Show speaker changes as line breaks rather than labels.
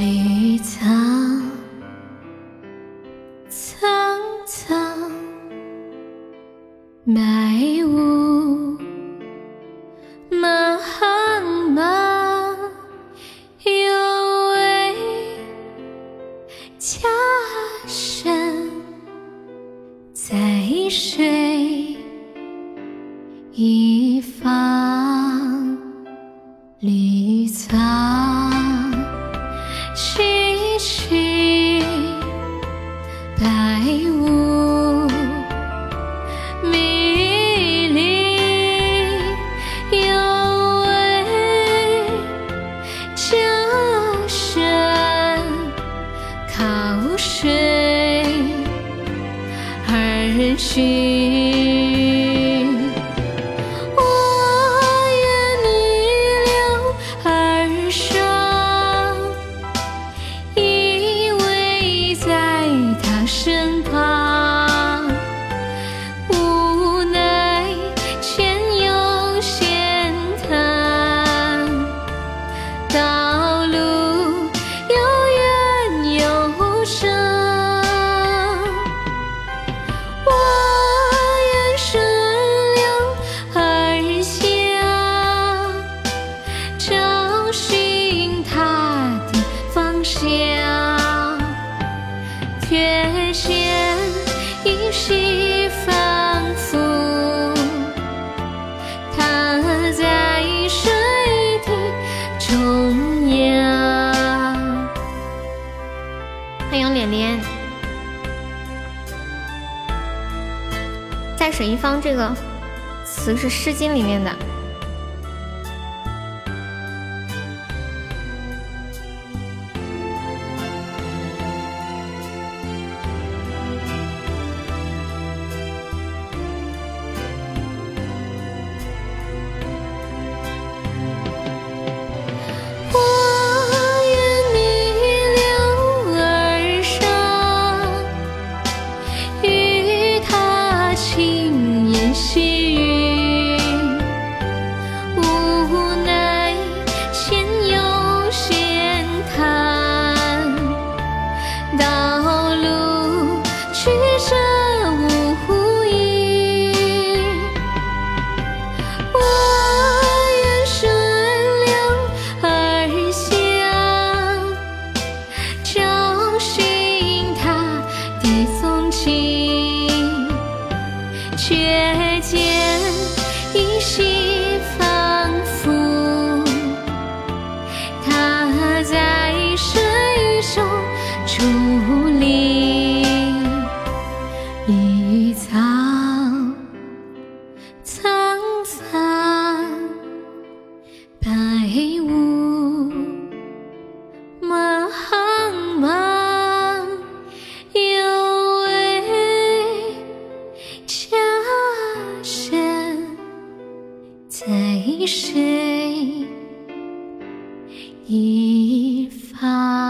绿草苍苍白雾茫茫有位佳人在水一方去月儿依稀仿佛她在水的中央还有脸脸在水一方这个词是诗经里面的 You. 心。谁一方